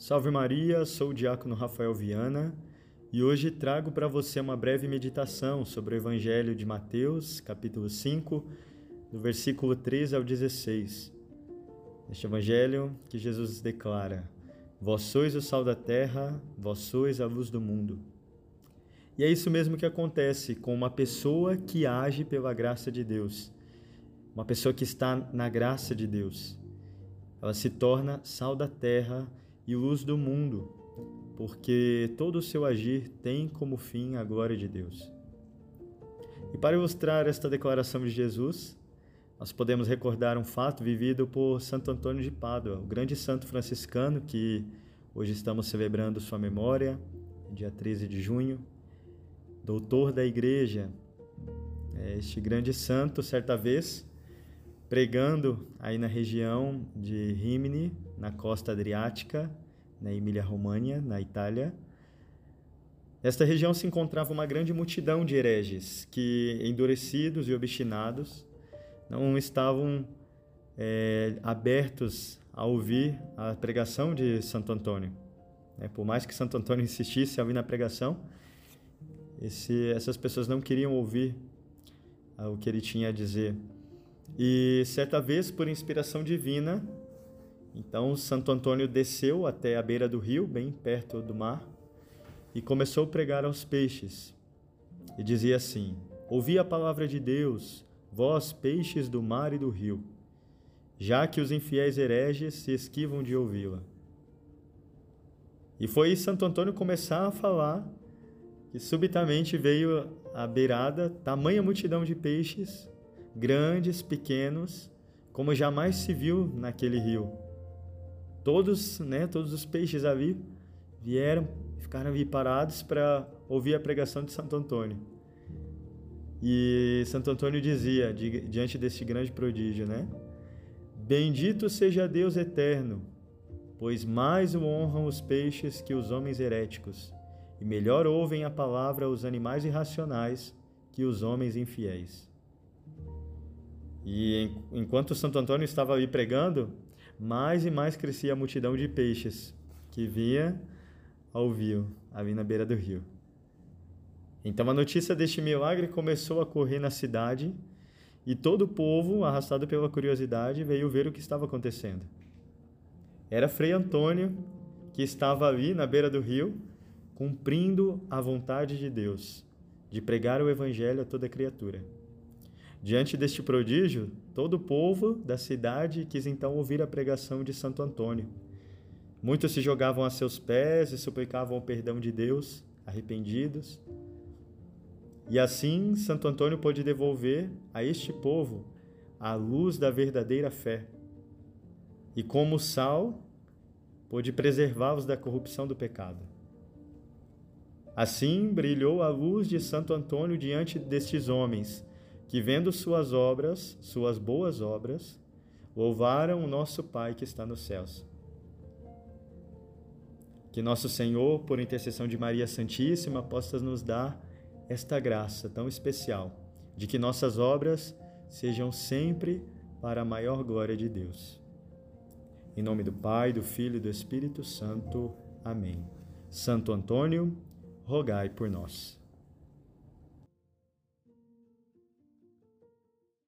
Salve Maria, sou o diácono Rafael Viana e hoje trago para você uma breve meditação sobre o Evangelho de Mateus, capítulo 5, do versículo 13 ao 16. Neste Evangelho que Jesus declara: Vós sois o sal da terra, vós sois a luz do mundo. E é isso mesmo que acontece com uma pessoa que age pela graça de Deus, uma pessoa que está na graça de Deus. Ela se torna sal da terra e luz do mundo, porque todo o seu agir tem como fim a glória de Deus. E para ilustrar esta declaração de Jesus, nós podemos recordar um fato vivido por Santo Antônio de Pádua, o grande santo franciscano que hoje estamos celebrando sua memória, dia 13 de junho, doutor da igreja. É, este grande santo, certa vez, pregando aí na região de Rimini, na costa adriática, na Emília-Romagna, na Itália. Nesta região se encontrava uma grande multidão de hereges que, endurecidos e obstinados, não estavam é, abertos a ouvir a pregação de Santo Antônio. É, por mais que Santo Antônio insistisse a ouvir na pregação, esse, essas pessoas não queriam ouvir o que ele tinha a dizer. E certa vez, por inspiração divina, então Santo Antônio desceu até a beira do rio, bem perto do mar, e começou a pregar aos peixes. E dizia assim: Ouvi a palavra de Deus, vós peixes do mar e do rio, já que os infiéis hereges se esquivam de ouvi-la. E foi Santo Antônio começar a falar que subitamente veio à beirada tamanha multidão de peixes grandes, pequenos, como jamais se viu naquele rio. Todos, né, todos os peixes ali vieram, ficaram ali parados para ouvir a pregação de Santo Antônio. E Santo Antônio dizia, diante desse grande prodígio, né? Bendito seja Deus eterno, pois mais o honram os peixes que os homens heréticos, e melhor ouvem a palavra os animais irracionais que os homens infiéis. E enquanto Santo Antônio estava ali pregando, mais e mais crescia a multidão de peixes que vinha ao rio, ali na beira do rio. Então a notícia deste milagre começou a correr na cidade e todo o povo, arrastado pela curiosidade, veio ver o que estava acontecendo. Era Frei Antônio que estava ali na beira do rio, cumprindo a vontade de Deus, de pregar o evangelho a toda criatura. Diante deste prodígio, todo o povo da cidade quis então ouvir a pregação de Santo Antônio. Muitos se jogavam a seus pés e suplicavam o perdão de Deus, arrependidos. E assim Santo Antônio pôde devolver a este povo a luz da verdadeira fé. E como sal, pôde preservá-los da corrupção do pecado. Assim brilhou a luz de Santo Antônio diante destes homens que vendo suas obras, suas boas obras, louvaram o nosso Pai que está nos céus. Que nosso Senhor, por intercessão de Maria Santíssima, possa nos dar esta graça tão especial, de que nossas obras sejam sempre para a maior glória de Deus. Em nome do Pai, do Filho e do Espírito Santo. Amém. Santo Antônio, rogai por nós.